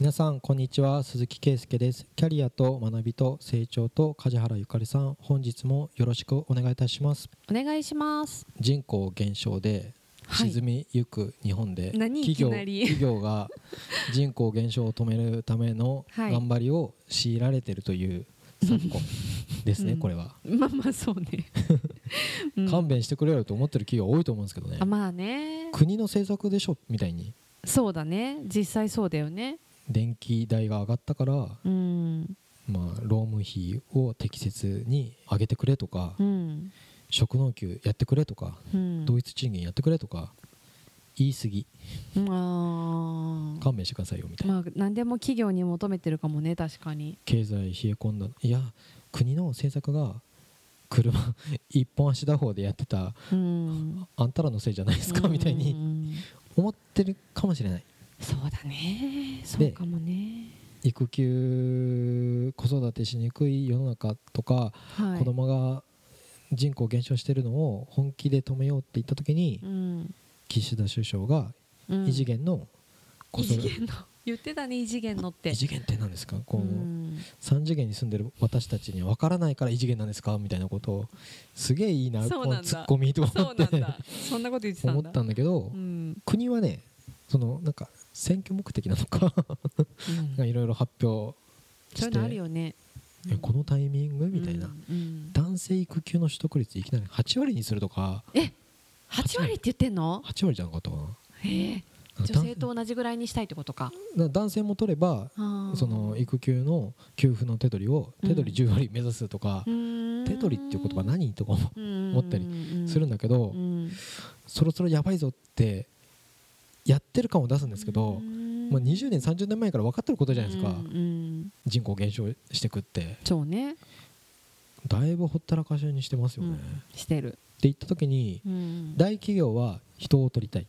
皆さんこんにちは。鈴木圭介です。キャリアと学びと成長と梶原ゆかりさん本日もよろしくお願いいたします。お願いします。人口減少ではい。沈みゆく日本で、何？企業いきなり。企業が 人口減少を止めるためのはい。頑張りを強いられているという昨今ですね、うん。これは、まあまあそうね、うん。勘弁してくれよと思ってる企業多いと思うんですけどね。あまあね。国の政策でしょ？みたいに。そうだね。実際そうだよね電気代が上がったから、うん。まあ、労務費を適切に上げてくれとか、うん。職能給やってくれとか、うん。同一賃金やってくれとか言い過ぎ。まあ勘弁してくださいよみたいな、まあ何でも企業に求めてるかもね確かに。経済冷え込んだ。いや国の政策が車 一本足打法でやってたうん。あんたらのせいじゃないですかみたいにん。思ってるかもしれないそうだね。そうかもね。育休子育てしにくい世の中とか、はい。子供が人口減少してるのを本気で止めようって言った時に、うん。岸田首相がうん。異次元の子異育て、次元の？言ってたね異次元のって。異次元って何ですか？こう、うん。3次元に住んでる私たちには分からないから異次元なんですか？みたいなことをすげえいいなこのツッコミとそ思ってそんなこと言ってたんだ。思ったんだけど、うん。国はねそのなんか選挙目的なのか。うん。いろいろ発表して。そういうのあるよね。えこのタイミングみたいな、うんうん。男性育休の取得率いきなり8割にするとか。8割って言ってんの？8割じゃなかったかな。へえ。女性と同じぐらいにしたいってことか。だ男性も取ればその育休の給付の手取りを手取り10割目指すとか、手手取りっていう言葉何とか思思ったりするんだけど、うん。そろそろやばいぞってやってる感を出すんですけど、うん。まあ、20年30年前から分かってることじゃないですか、人口減少してくって。そうね。だいぶほったらかしにしてますよね、してる。言った時にうん。大企業は人を取りたい。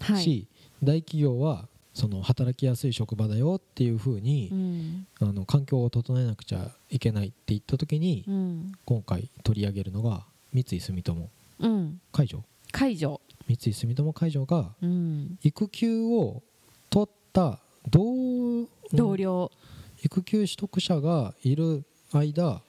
はい。し、大企業はその働きやすい職場だよっていうふうにう、ん。あの環境を整えなくちゃいけないって言った時に、うん。今回取り上げるのが三井住友。うん。海上解除三井住友海上がうん。育休を取った同同僚。育休取得者がいる間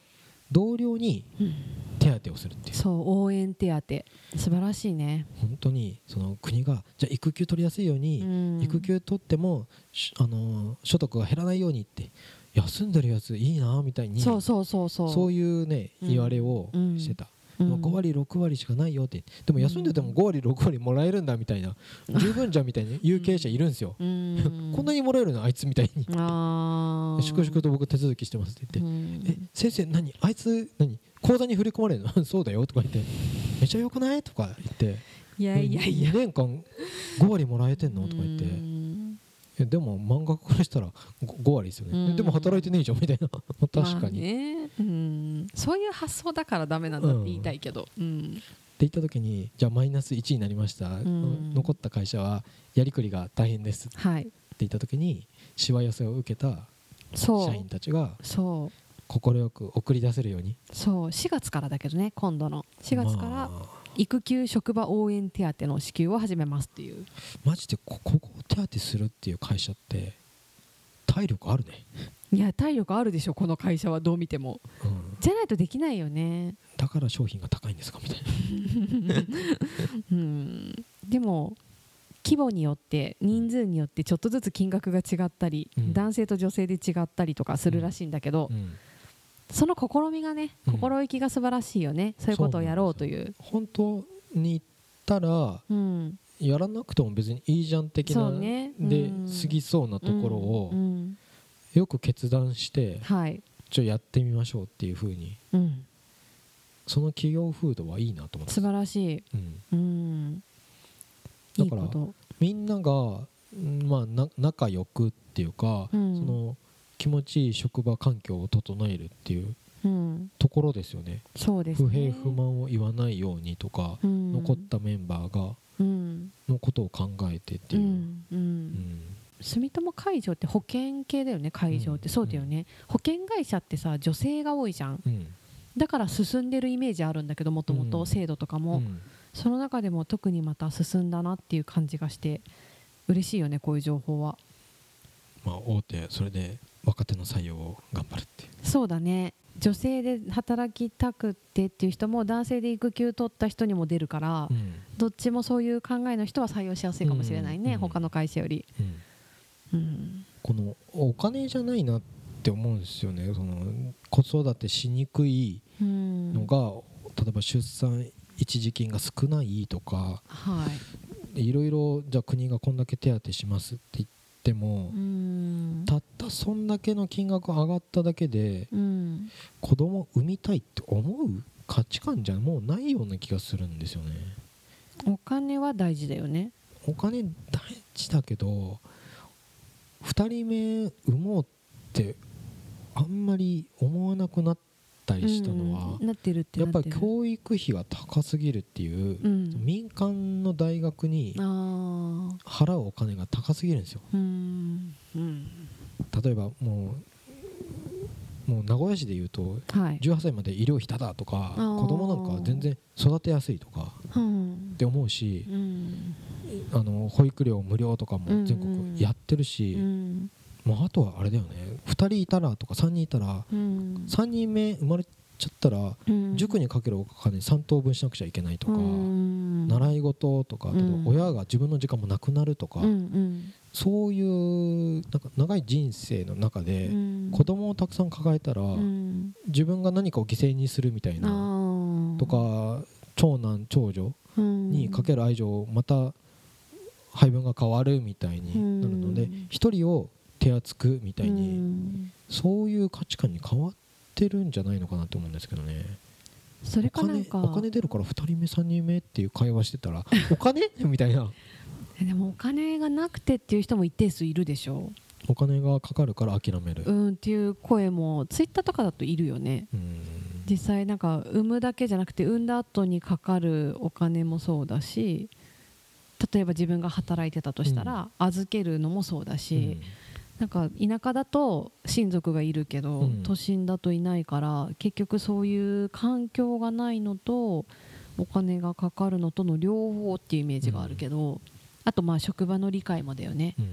同僚にうん。手当をするっていう。そう応援手当。素晴らしいね。本当にその国がじゃあ育休取りやすいように、うん。育休取ってもしあのー所得が減らないようにって休んでるやついいなみたいにそうそうそうそう。そういうねうん。言われをしてた、うんまあ5割6割しかないよって。でも休んでても5割6割もらえるんだみたいな。十分じゃんみたいに言う経営者いるんですよ、うん。こんなにもらえるの？あいつみたいに。粛々と僕手続きしてますって言って、うん。え先生何？あいつ何？口座に振り込まれるの？そうだよとか言って。めちゃよくない？とか言って。いやいやいや。2年間5割もらえてんの？とか言って。うんえでも漫画家からしたら 5, 5割ですよね、でも働いてねえじゃんみたいな。確かに、ねうん、そういう発想だからダメなんだって言いたいけど、うん。言った時にじゃあマイナス1になりました、ん。残った会社はやりくりが大変です。ってはい言った時にしわ寄せを受けた社員たちがそう。快く送り出せるように。そう。4月からだけどね今度の。4月からまあ育休職場応援手当の支給を始めますっていう。マジでこここを手当てするっていう会社って体力あるね、いや体力あるでしょこの会社はどう見ても。うん、じゃないとできないよね。だから商品が高いんですかみたいな。うん。でも規模によって人数によってちょっとずつ金額が違ったり、うん。男性と女性で違ったりとかするらしいんだけど、うんその試みがねうん。心意気が素晴らしいよね、そういうことをやろうという。本当に言ったらうん。やらなくても別にいいじゃん的な、ね。でうん。過ぎそうなところをうん。うんよく決断してはい、ちょやってみましょうっていう風に。うん、その企業風土はいいなと思って素晴らしい、うん、うん、だからみんなが、うんまあ、な仲良くっていうか、うん。その気持ちいい職場環境を整えるっていううん、ところですよね。そうですね。不平不満を言わないようにとか、うん。残ったメンバーがうん。のことを考えてっていう、うんううん。ん住友海上って保険系だよね海上って、うんそうだよね。保険会社ってさ女性が多いじゃん。うん。だから進んでるイメージあるんだけどもともうん。と制度とかも、うん。その中でも特にまた進んだなっていう感じがして嬉しいよねこういう情報はまあ、大手それで若手の採用を頑張るっていう。そうだね。女性で働きたくってっていう人も男性で育休取った人にも出るから、うん。どっちもそういう考えの人は採用しやすいかもしれないね、うん。他の会社より、うん。うん、このお金じゃないなって思うんですよね。その子育てしにくいうん。のが、例えば出産一時金が少ないとかはい。いろいろじゃあ国がこんだけ手当しますって言っても、うん。たったそんだけの金額上がっただけでうん。子供産みたいって思う？価値観じゃもうないような気がするんですよね。お金は大事だよね。お金大事だけど2人目産もうってあんまり思わなくなったりしたのは、やっぱり教育費が高すぎるっていう、うん。民間の大学に払うお金が高すぎるんですよ。うん。うん。例えばもうもう名古屋市で言うとはい、18歳まで医療費タダとか子供なんか全然育てやすいとかうん。って思うしうん。あの保育料無料とかも全国やってるし、うん。もうあとはあれだよね。2人いたらとか3人いたらうん3人目生まれちゃったらうん。塾にかけるお金3等分しなくちゃいけないとか、うん。習い事とか、親が自分の時間もなくなるとか、そういうなんか長い人生の中で、うん。子供をたくさん抱えたら、うん。自分が何かを犠牲にするみたいあなー。とか長男長女うん。にかける愛情また配分が変わるみたいになるのでうん一人を手厚くみたいに、うん。そういう価値観に変わってるんじゃないのかなと思うんですけどね。それかなんか。お金出るから2人目3人目っていう会話してたら お金？みたいな。えでもお金がなくてっていう人も一定数いるでしょお金がかかるから諦める。う、んっていう声もツイッターとかだといるよね。うん。実際なんか産むだけじゃなくて産んだ後にかかるお金もそうだし例えば自分が働いてたとしたら預けるのもそうだし、なんか田舎だと親族がいるけど、うん。都心だといないから結局そういう環境がないのとお金がかかるのとの両方っていうイメージがあるけど、あとまあ職場の理解もだよね。うん。うん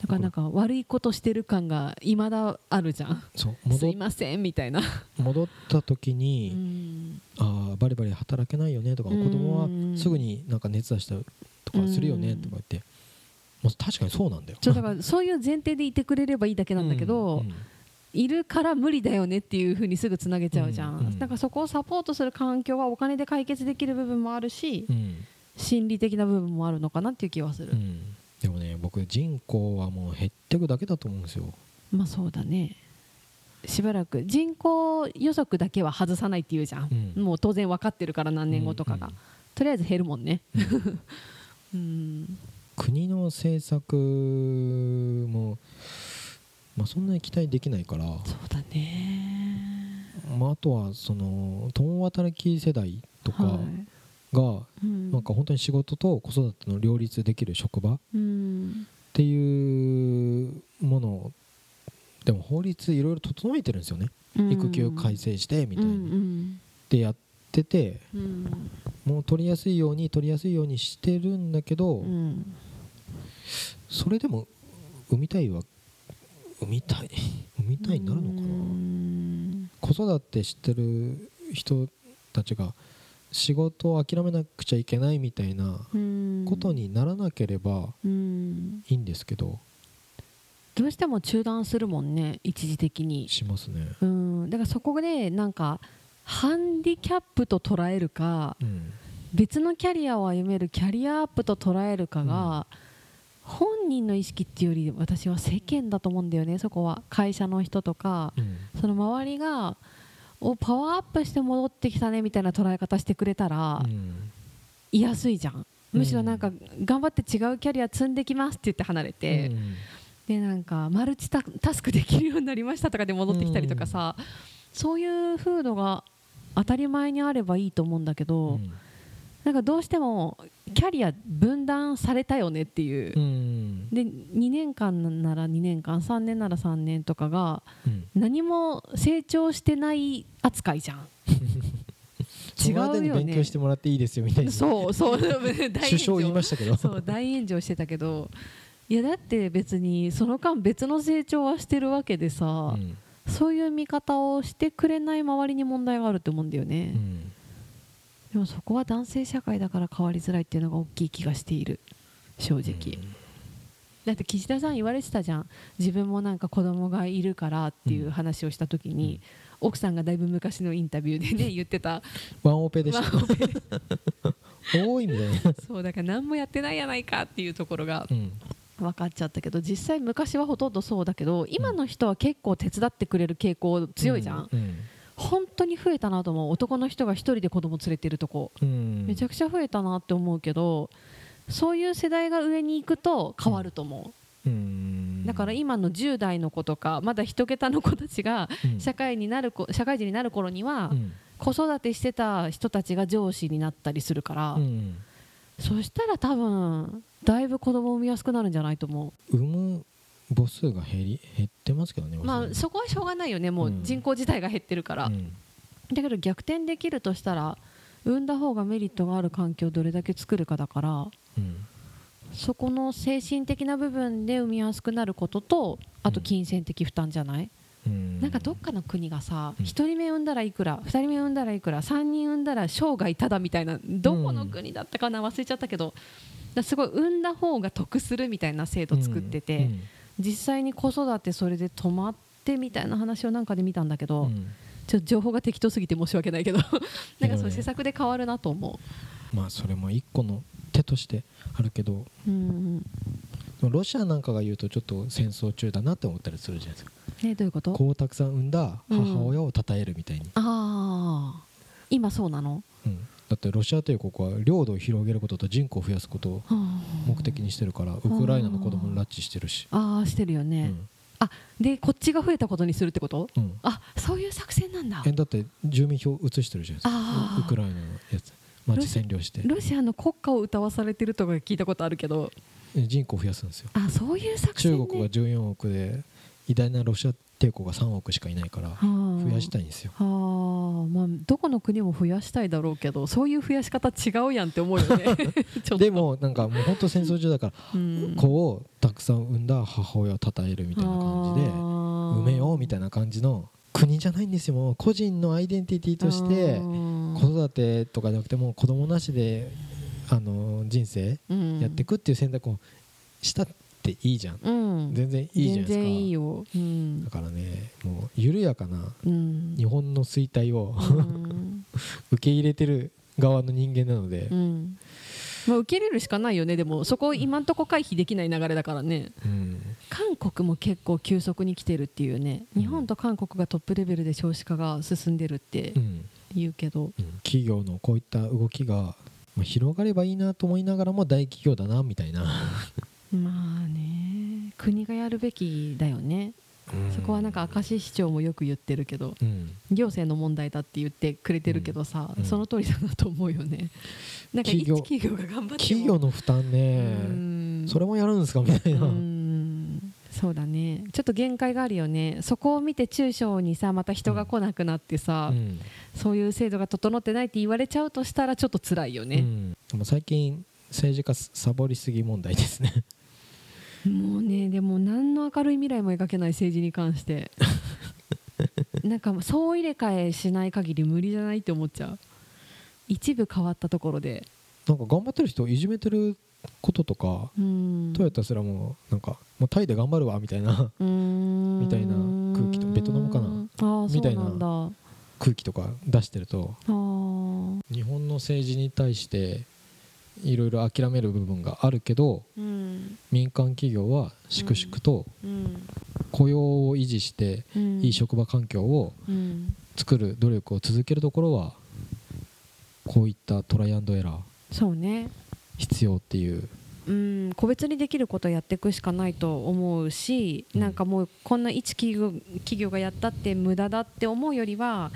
だからなんか悪いことしてる感がいまだあるじゃん。そうすいませんみたいな、戻った時うに、ん。ああバリバリ働けないよねとかうん子供はすぐになんか熱出したとかするよねとか言って、まあ、確かにそうなんだよ。だからそういう前提でいてくれればいいだけなんだけど、うんうんいるから無理だよねっていう風にすぐつなげちゃうじゃん、うんうんだからそこをサポートする環境はお金で解決できる部分もあるし、うん。心理的な部分もあるのかなっていう気はする、うん。でもね僕人口はもう減ってくだけだと思うんですよ。まあそうだね。しばらく人口予測だけは外さないっていうじゃん、うん。もう当然分かってるから何年後とかが、うん。とりあえず減るもんね。うん。うん国の政策も、まあ、そんなに期待できないから、そうだね。まあ、あとはその共働き世代とかはが、いうん。なんか本当に仕事と子育ての両立できる職場っうん。ていうものでも法律いろいろ整えてるんですよね、育休改正してみたいうんうに、ん。でやっててうん。もう取りやすいように取りやすいようにしてるんだけど、うんそれでも産みたいは産みたい産みたいになるのかな、うん子育てしてる人たちが仕事を諦めなくちゃいけないみたいなうん。ことにならなければうん。いいんですけど。どうしても中断するもんね一時的に。しますね、うん。だからそこでなんかハンディキャップと捉えるかうん。別のキャリアを歩めるキャリアアップと捉えるかが、本人の意識っていうより私は世間だと思うんだよねそこは会社の人とか。うん。その周りがおパワーアップして戻ってきたねみたいな捉え方してくれたらうん。居やすいじゃん。むしろなんか頑張って違うキャリア積んできますって言って離れて、うん。でなんかマルチタタスクできるようになりましたとかで戻ってきたりとかさ、そういう風土が当たり前にあればいいと思うんだけど、うんなんかどうしてもキャリア分断されたよねっていう。う、ん。で2年間なら2年間3年なら3年とかがうん。何も成長してない扱いじゃん。違うよね勉強してもらっていいですよみたいな。そうそう。首相言いましたけど。そう大炎上してたけど。いやだって別にその間別の成長はしてるわけでさ、うん。そういう見方をしてくれない周りに問題があると思うんだよね、うんでもそこは男性社会だから変わりづらいっていうのが大きい気がしている。正直、だって岸田さん言われてたじゃん。自分もなんか子供がいるからっていう話をした時に、奥さんがだいぶ昔のインタビューでね 言ってた。ワンオペでした。ワンオペ。多いみたいな。そうだから何もやってないやないかっていうところがうん。分かっちゃったけど実際昔はほとんどそうだけど今の人は結構手伝ってくれる傾向強いじゃん、うん本当に増えたなと思う。男の人が一人で子供連れてるとこ。うん。めちゃくちゃ増えたなって思うけどそういう世代が上に行くと変わると思う、うん。だから今の10代の子とかまだ一桁の子たちがうん。社会になる子社会人になる頃にはうん。子育てしてた人たちが上司になったりするから、うん。そしたら多分だいぶ子供を産みやすくなるんじゃないと思産む母数が減り減ってますけどねうまあそこはしょうがないよねもう人口自体が減ってるから、うん。だけど逆転できるとしたら産んだ方がメリットがある環境をどれだけ作るかだからうん。そこの精神的な部分で産みやすくなることとあと金銭的負担じゃない、うん。なんかどっかの国がさ、うん。1人目産んだらいくら2人目産んだらいくら3人産んだら生涯ただみたいなどこの国だったかな忘れちゃったけどだすごい産んだ方が得するみたいな制度作ってて、うん実際に子育てそれで止まってみたいな話をなんかで見たんだけど、うん。ちょっと情報が適当すぎて申し訳ないけど なんかそういう施策で変わるなと思まあそれも一個の手としてあるけど。う、うんロシアなんかが言うとちょっと戦争中だなって思ったりするじゃないですか。ね、どういうこと？子をたくさん産んだ母親を称えるみたいに、ああ今そうなの、うんだってロシア帝国は領土を広げることと人口を増やすことを目的にしてるからウクライナの子供に拉致してるし、ああしてるようね、ん。あでこっちが増えたことにするってこと？うん、あそういう作戦なんだ。えだって住民票移してるじゃないですか。ウクライナのやつ。町占領して。ロシアの国家を歌わされてるとか聞いたことあるけど。え人口増やすんですよ。あそういう作戦、ね、中国が14億で偉大なロシア帝国が3億しかいないから増増やしたいんですよ。はあ。まあどこの国も増やしたいだろうけどそういう増やし方違うやんって思うよね。でもなんかもう本当戦争中だからうん。子をたくさん産んだ母親を称えるみたいな感じで産めようみたいなな感じの国じゃないんですよ。個人のアイデンティティとして子育てとかじゃなくてもう子供なしであの人生やっていくっていう選択をしたっていいじゃん。うん。全然いいじゃないですか。全然いいよ、うん。だからねもう緩やかなうん。日本の衰退をうん。受け入れてる側の人間なので。う、ん。まあ、受け入れるしかないよね。でもそこを今んとこ回避できない流れだからね。うん。韓国も結構急速に来てるっていうね。うん日本と韓国がトップレベルで少子化が進んでるってうん言うけど、うん。企業のこういった動きが、まあ、広がればいいなと思いながらも大企業だなみたいな、まあね国がやるべきだよね、そこはなんか明石市長もよく言ってるけどうん。行政の問題だって言ってくれてるけどさ、うん。その通りだなと思うよね。なんか一企業企業が頑張っても。企業の負担ね、うん。それもやるんですかみたいな、うん。そうだね。ちょっと限界があるよね。そこを見て中小にさまた人が来なくなってさ、うん。そういう制度が整ってないって言われちゃうとしたらちょっと辛いよね、うん。でも最近政治家サボりすぎ問題ですねもうねでも何の明るい未来も描けない政治に関して。なんか総入れ替えしない限り無理じゃないって思っちゃう。一部変わったところで。なんか頑張ってる人をいじめてることとか、うん。トヨタすらもうなんかもうタイで頑張るわみたいなみたいな空気とベトナムかな？みたいな空気とか出してるとー。日本の政治に対していろいろ諦める部分があるけどうん民間企業は粛々とうん。雇用を維持してうん。いい職場環境をうん。作る努力を続けるところはこういったトライアンドエラーそうね。必要っていう。うん。個別にできることをやっていくしかないと思うし、うん。なんかもうこんな一企業企業がやったって無駄だって思うよりは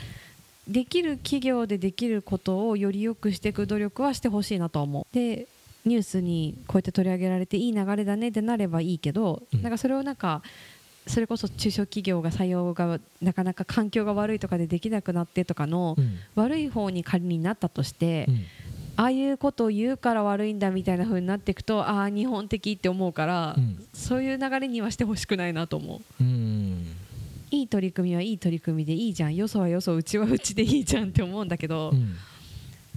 できる企業でできることをより良くしていく努力はしてほしいなとは思う。でニュースにこうやって取り上げられていい流れだねってなればいいけど、うん。なんかそれをなんかそれこそ中小企業が採用がなかなか環境が悪いとかでできなくなってとかのうん。悪い方に仮になったとして、うん。ああいうことを言うから悪いんだみたいな風になっていくとああ日本的って思うから、うん、そういう流れにはしてほしくないなと思う。うん。いい取り組みはいい取り組みでいいじゃん。よそはよそうちはうちでいいじゃんって思うんだけど、うん、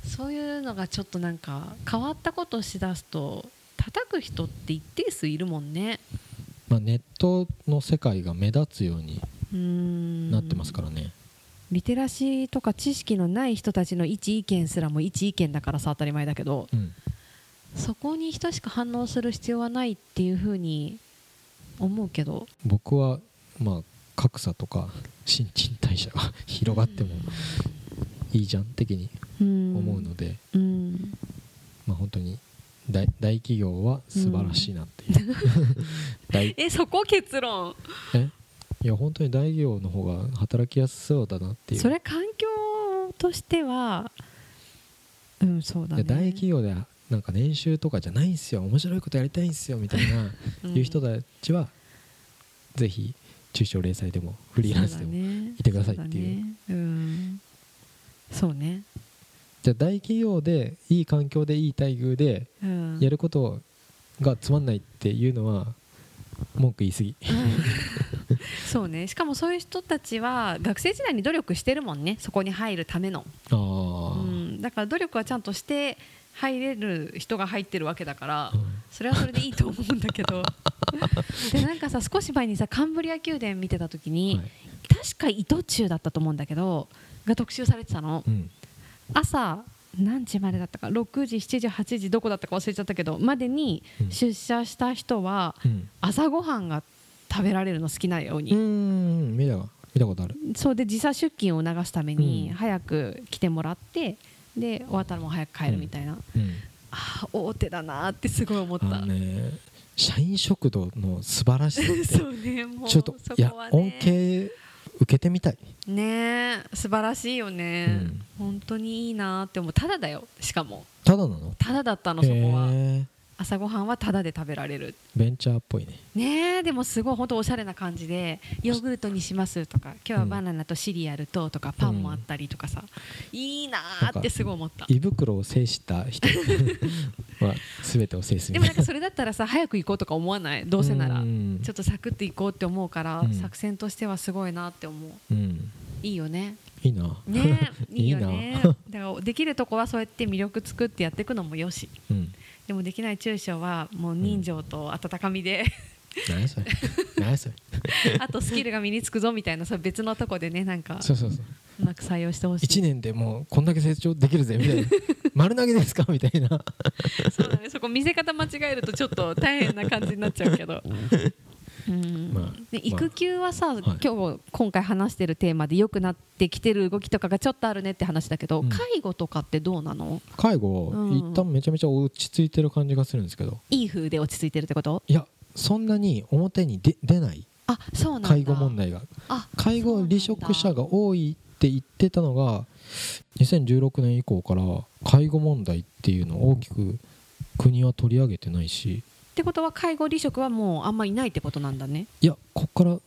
そういうのがちょっとなんか変わったことをしだすと叩く人って一定数いるもんね。まあ、ネットの世界が目立つようになってますからね。リテラシーとか知識のない人たちの一意見すらも一意見だからさ当たり前だけど、うん、そこに等しく反応する必要はないっていうふうに思うけど。僕はまあ格差とか新陳代謝が 広がってもいいじゃん的に思うので、うん、まあ本当に大大企業は素晴らしいなっていう、うん、えそこ結論？え？いや本当に大企業の方が働きやすそうだなっていう。それ環境としてはうんそうだね。大企業でなんか年収とかじゃないんですよ。面白いことやりたいんですよみたいな、うん、いう人たちはぜひ中小零細でもフリーランスでもいてくださいっていう。そう、ね。うん、そうねじゃあ大企業でいい環境でいい待遇でやることがつまんないっていうのは文句言い過ぎ。そうね。しかもそういう人たちは学生時代に努力してるもんね。そこに入るための、うん、だから努力はちゃんとして入れる人が入ってるわけだから、うん、それはそれでいいと思うんだけど。でなんかさ少し前にさカンブリア宮殿見てた時に、はい、確か伊藤忠だったと思うんだけどが特集されてたの、うん、朝何時までだったか？6時7時8時どこだったか忘れちゃったけどまでに出社した人は朝ごはんが食べられるの好きなように。うん。見た見たことある。そうで時差出勤を促すために早く来てもらってで終わったらもう早く帰るみたいな、うん。うん、ああ大手だなってすごい思った、ね、社員食堂の素晴らしさ そうねもうちょっと、ね、いや恩恵受けてみたい。ね素晴らしいよね、うん、本当にいいなって思う。ただだよしかも。ただなの？ただだったのそこは朝ごはんはタダで食べられる。ベンチャーっぽいね。ねでもすごい本当おしゃれな感じでヨーグルトにしますとか今日はバナナとシリアルととかパンもあったりとかさ、うん、いいなってすごい思った。胃袋を制した人。は全てを制すでもなんかそれだったらさ早く行こうとか思わない？どうせなら。ちょっとサクッと行こうって思うから、うん、作戦としてはすごいなって思う、うん、いいよね。いいな。ね いいよね。だからできるとこはそうやって魅力作ってやっていくのもよし、うんでもできない中小はもう人情と温かみで、うん、何それ？何それ？あとスキルが身につくぞみたいなそ別のとこでねなんかそうそうそう。うまく採用してほしい。1年でもうこんだけ成長できるぜみたいな。丸投げですか？みたいな。そうだね。そこ見せ方間違えるとちょっと大変な感じになっちゃうけど まあ、育休はさ、まあ、今日今回話してるテーマで良くなってきてる動きとかがちょっとあるねって話だけど、うん、介護とかってどうなの？介護、うん、一旦めちゃめちゃ落ち着いてる感じがするんですけど。いい風で落ち着いてるってこと？いやそんなに表に出出ない。あそうなん介護問題が。介護離職者が多いって言ってたのが2016年以降から介護問題っていうのを大きく国は取り上げてないしってことは介護離職はもうあんまりいないってことなんだね。いやこっから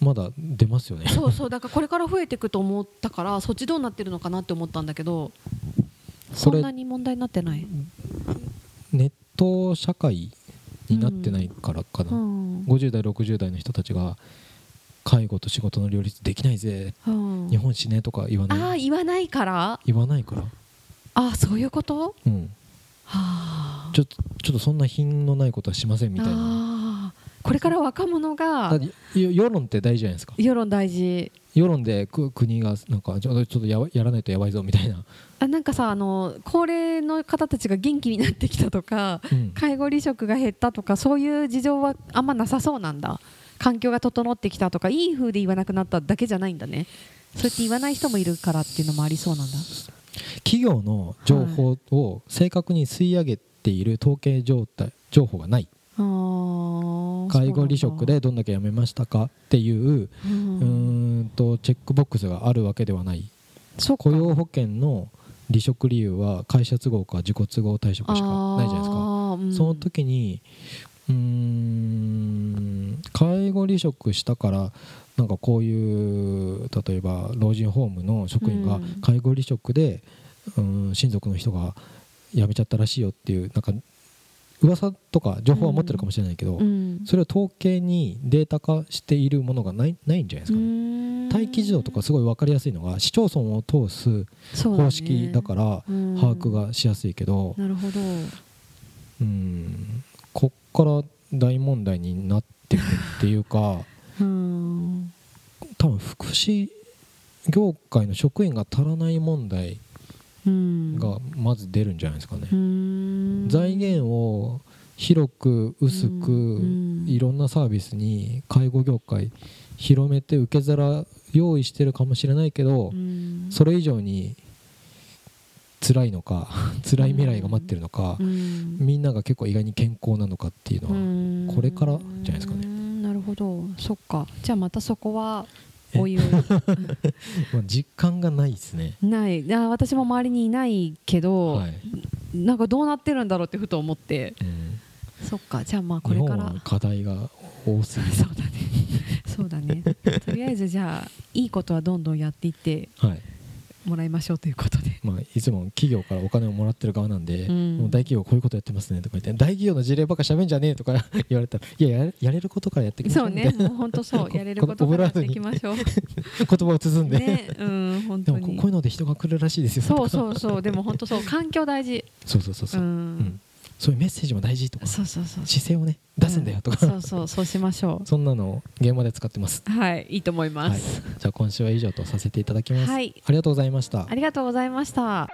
まだ出ますよね。そうそう。だからこれから増えていくと思ったからそっちどうなってるのかなって思ったんだけどそんなに問題になってない？ネット社会になってないからかな、うん、50代60代の人たちが介護と仕事の両立できないぜ、うん、日本死ねとか言わない。ああ言わないから？言わないから。ああそういうこと？うんはあ。ちょっとちょっとそんな品のないことはしませんみたいな。これから若者が世論って大事じゃないですか。世論大事。世論で国がなんかちょっとややらないとやばいぞみたいな。あなんかさあの高齢の方たちが元気になってきたとか、うん、介護離職が減ったとかそういう事情はあんまなさそうなんだ。環境が整ってきたとかいい風で言わなくなっただけじゃないんだね。そうやって言わない人もいるからっていうのもありそうなんだ企業の情報を正確に吸い上げている統計状態情報がない。介護離職でどんだけ辞めましたかっていううん。とチェックボックスがあるわけではない。雇用保険の離職理由は会社都合か自己都合退職しかないじゃないですか、うん、その時にうん介護離職したからなんかこういう例えば老人ホームの職員が介護離職で、うん、親族の人が辞めちゃったらしいよっていうなんか噂とか情報は持ってるかもしれないけど、それを統計にデータ化しているものがないないんじゃないですかね。待機児童とかすごい分かりやすいのが市町村を通す方式だから把握がしやすいけど、なるほど。うん。こっから大問題になってるっていうか多分福祉業界の職員が足らない問題がまず出るんじゃないですかね。財源を広く薄くいろんなサービスに介護業界広めて受け皿用意してるかもしれないけどそれ以上に辛いのか 辛い未来が待ってるのかみんなが結構意外に健康なのかっていうのはこれからじゃないですかね。なるほど。そっか。じゃあまたそこはおいおい実感がないですね。ない。あ私も周りにいないけど、はい、なんかどうなってるんだろうってふと思って、うん、そっか。じゃあまあこれから。課題が多すぎそうだね。そうだね。とりあえずじゃあいいことはどんどんやっていって、はい、もらいましょうということで、まあ、いつも企業からお金をもらってる側なんで、うん、もう大企業こういうことやってますねとか言って大企業の事例ばっかしゃべんじゃねえとか 言われたらいややれることからやっていきましょうそうね。もう本当そう。やれることからやっていきましょう。言葉を包んで、ね。うん、本当に。でもこういうので人が来るらしいですよ。そうそうそう。でも本当そう。環境大事。そうそうそうそう、うん、うんそういうメッセージも大事とかそうそうそう。姿勢をね出すんだよとか、うん、そうそうそうしましょう。そんなのを現場で使ってます。はいいいと思います、はい、じゃあ今週は以上とさせていただきます、はい、ありがとうございました。ありがとうございました